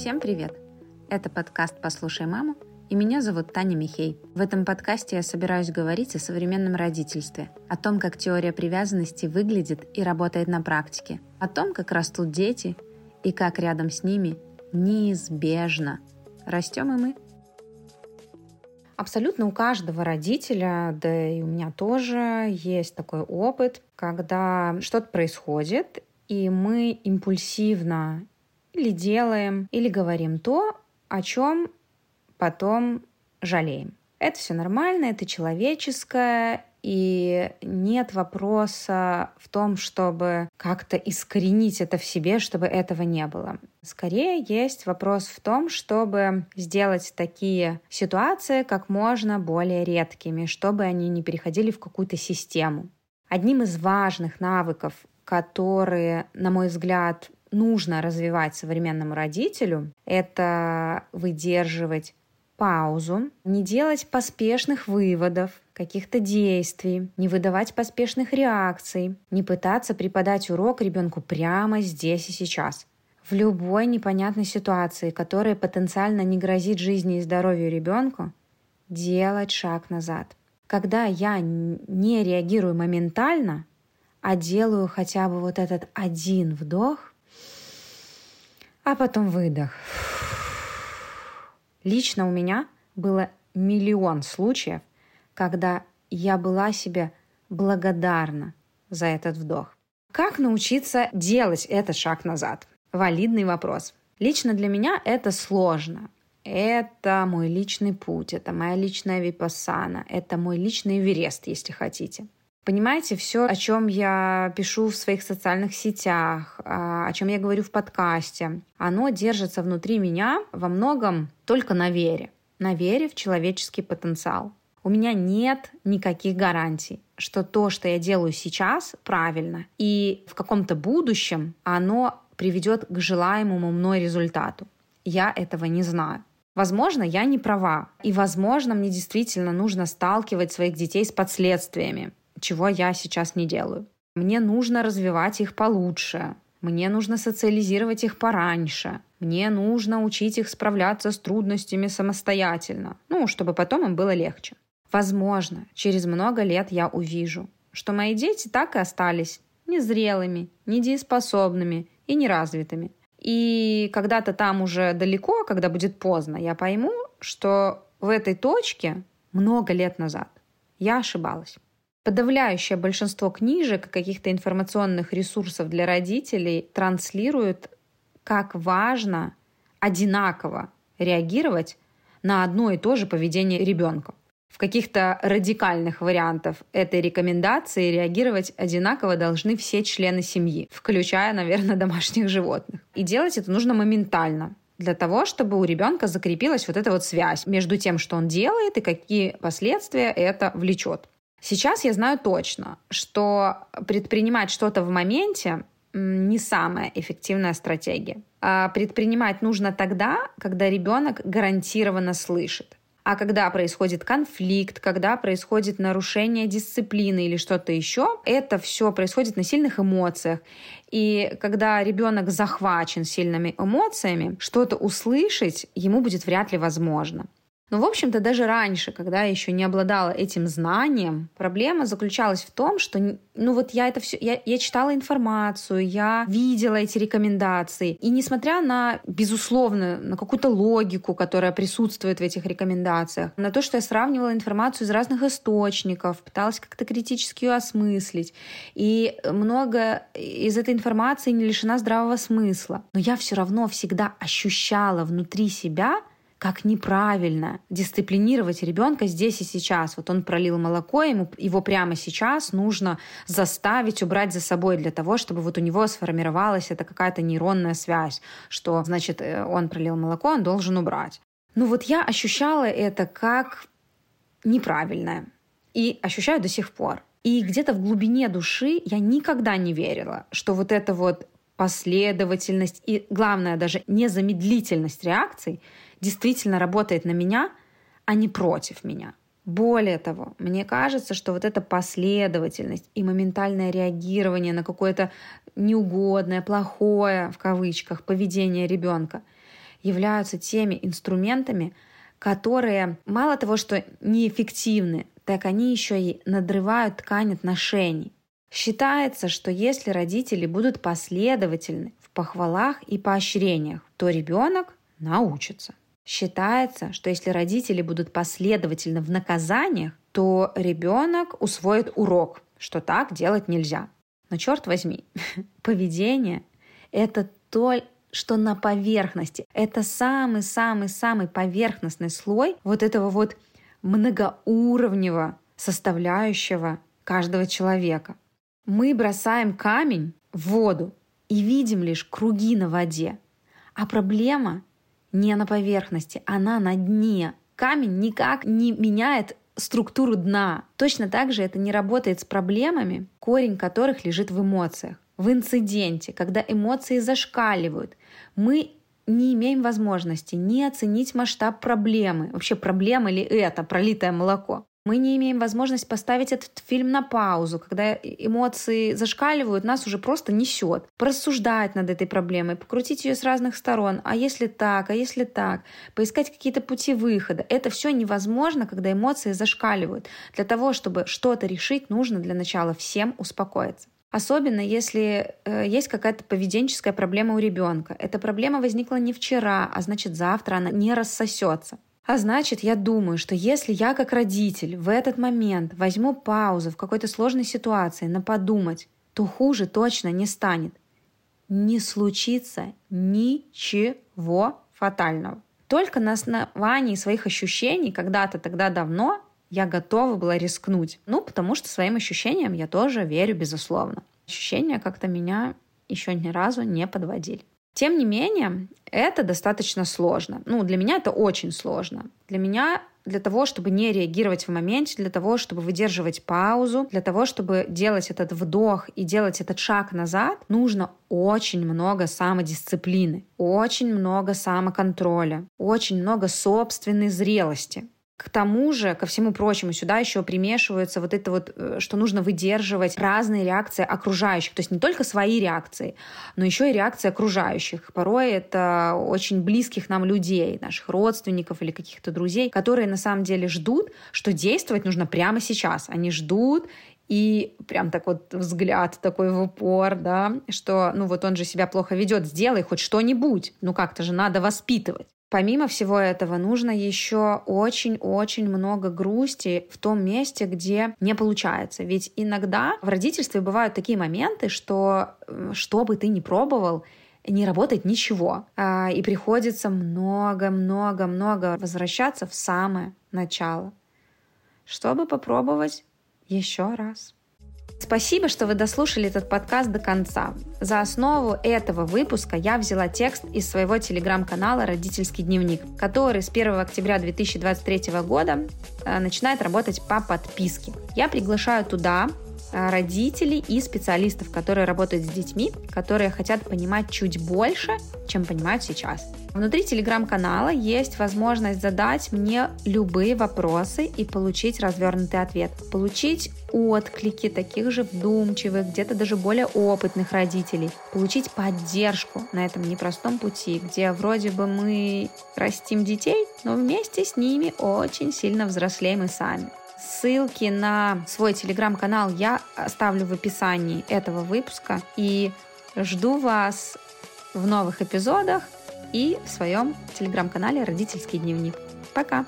Всем привет! Это подкаст «Послушай маму» и меня зовут Таня Михей. В этом подкасте я собираюсь говорить о современном родительстве, о том, как теория привязанности выглядит и работает на практике, о том, как растут дети и как рядом с ними неизбежно растем и мы. Абсолютно у каждого родителя, да и у меня тоже есть такой опыт, когда что-то происходит, и мы импульсивно или делаем, или говорим то, о чем потом жалеем. Это все нормально, это человеческое, и нет вопроса в том, чтобы как-то искоренить это в себе, чтобы этого не было. Скорее есть вопрос в том, чтобы сделать такие ситуации как можно более редкими, чтобы они не переходили в какую-то систему. Одним из важных навыков, которые, на мой взгляд, нужно развивать современному родителю, это выдерживать паузу, не делать поспешных выводов, каких-то действий, не выдавать поспешных реакций, не пытаться преподать урок ребенку прямо здесь и сейчас. В любой непонятной ситуации, которая потенциально не грозит жизни и здоровью ребенку, делать шаг назад. Когда я не реагирую моментально, а делаю хотя бы вот этот один вдох, а потом выдох. Лично у меня было миллион случаев, когда я была себе благодарна за этот вдох. Как научиться делать этот шаг назад? Валидный вопрос. Лично для меня это сложно. Это мой личный путь, это моя личная випассана, это мой личный Эверест, если хотите. Понимаете, все, о чем я пишу в своих социальных сетях, а, о чем я говорю в подкасте, оно держится внутри меня во многом только на вере. На вере в человеческий потенциал. У меня нет никаких гарантий, что то, что я делаю сейчас, правильно. И в каком-то будущем оно приведет к желаемому мной результату. Я этого не знаю. Возможно, я не права. И, возможно, мне действительно нужно сталкивать своих детей с последствиями чего я сейчас не делаю. Мне нужно развивать их получше. Мне нужно социализировать их пораньше. Мне нужно учить их справляться с трудностями самостоятельно. Ну, чтобы потом им было легче. Возможно, через много лет я увижу, что мои дети так и остались незрелыми, недееспособными и неразвитыми. И когда-то там уже далеко, когда будет поздно, я пойму, что в этой точке много лет назад я ошибалась. Подавляющее большинство книжек каких-то информационных ресурсов для родителей транслируют, как важно одинаково реагировать на одно и то же поведение ребенка. В каких-то радикальных вариантах этой рекомендации реагировать одинаково должны все члены семьи, включая, наверное, домашних животных. И делать это нужно моментально для того, чтобы у ребенка закрепилась вот эта вот связь между тем, что он делает и какие последствия это влечет. Сейчас я знаю точно, что предпринимать что-то в моменте не самая эффективная стратегия. А предпринимать нужно тогда, когда ребенок гарантированно слышит. А когда происходит конфликт, когда происходит нарушение дисциплины или что-то еще, это все происходит на сильных эмоциях. И когда ребенок захвачен сильными эмоциями, что-то услышать ему будет вряд ли возможно. Но, в общем-то, даже раньше, когда я еще не обладала этим знанием, проблема заключалась в том, что, ну вот я это все, я, я читала информацию, я видела эти рекомендации. И несмотря на, безусловно, на какую-то логику, которая присутствует в этих рекомендациях, на то, что я сравнивала информацию из разных источников, пыталась как-то критически ее осмыслить, и много из этой информации не лишена здравого смысла. Но я все равно всегда ощущала внутри себя как неправильно дисциплинировать ребенка здесь и сейчас. Вот он пролил молоко, ему его прямо сейчас нужно заставить убрать за собой для того, чтобы вот у него сформировалась эта какая-то нейронная связь, что, значит, э, он пролил молоко, он должен убрать. Ну вот я ощущала это как неправильное. И ощущаю до сих пор. И где-то в глубине души я никогда не верила, что вот эта вот последовательность и, главное, даже незамедлительность реакций действительно работает на меня, а не против меня. Более того, мне кажется, что вот эта последовательность и моментальное реагирование на какое-то неугодное, плохое, в кавычках, поведение ребенка, являются теми инструментами, которые мало того, что неэффективны, так они еще и надрывают ткань отношений. Считается, что если родители будут последовательны в похвалах и поощрениях, то ребенок научится. Считается, что если родители будут последовательны в наказаниях, то ребенок усвоит урок, что так делать нельзя. Но черт возьми, поведение — это то, что на поверхности. Это самый-самый-самый поверхностный слой вот этого вот многоуровневого составляющего каждого человека. Мы бросаем камень в воду и видим лишь круги на воде. А проблема не на поверхности, она на дне. Камень никак не меняет структуру дна. Точно так же это не работает с проблемами, корень которых лежит в эмоциях. В инциденте, когда эмоции зашкаливают, мы не имеем возможности не оценить масштаб проблемы. Вообще проблема ли это, пролитое молоко? Мы не имеем возможность поставить этот фильм на паузу, когда эмоции зашкаливают, нас уже просто несет. Порассуждать над этой проблемой, покрутить ее с разных сторон. А если так, а если так? Поискать какие-то пути выхода. Это все невозможно, когда эмоции зашкаливают. Для того, чтобы что-то решить, нужно для начала всем успокоиться. Особенно если э, есть какая-то поведенческая проблема у ребенка. Эта проблема возникла не вчера, а значит завтра она не рассосется. А значит, я думаю, что если я как родитель в этот момент возьму паузу в какой-то сложной ситуации на подумать, то хуже точно не станет. Не случится ничего фатального. Только на основании своих ощущений когда-то тогда давно я готова была рискнуть. Ну, потому что своим ощущениям я тоже верю, безусловно. Ощущения как-то меня еще ни разу не подводили. Тем не менее, это достаточно сложно. Ну, для меня это очень сложно. Для меня для того, чтобы не реагировать в моменте, для того, чтобы выдерживать паузу, для того, чтобы делать этот вдох и делать этот шаг назад, нужно очень много самодисциплины, очень много самоконтроля, очень много собственной зрелости. К тому же, ко всему прочему, сюда еще примешивается вот это вот, э, что нужно выдерживать разные реакции окружающих. То есть не только свои реакции, но еще и реакции окружающих. Порой это очень близких нам людей, наших родственников или каких-то друзей, которые на самом деле ждут, что действовать нужно прямо сейчас. Они ждут и прям так вот взгляд такой в упор, да, что, ну вот он же себя плохо ведет, сделай хоть что-нибудь, ну как-то же надо воспитывать. Помимо всего этого, нужно еще очень-очень много грусти в том месте, где не получается. Ведь иногда в родительстве бывают такие моменты, что э, что бы ты ни пробовал, не работает ничего. А, и приходится много-много-много возвращаться в самое начало, чтобы попробовать еще раз. Спасибо, что вы дослушали этот подкаст до конца. За основу этого выпуска я взяла текст из своего телеграм-канала «Родительский дневник», который с 1 октября 2023 года э, начинает работать по подписке. Я приглашаю туда Э, родителей и специалистов, которые работают с детьми, которые хотят понимать чуть больше, чем понимают сейчас. Внутри телеграм-канала есть возможность задать мне любые вопросы и получить развернутый ответ. Получить отклики таких же вдумчивых, где-то даже более опытных родителей. Получить поддержку на этом непростом пути, где вроде бы мы растим детей, но вместе с ними очень сильно взрослеем и сами. Ссылки на свой телеграм-канал я оставлю в описании этого выпуска. И жду вас в новых эпизодах и в своем телеграм-канале «Родительский дневник». Пока!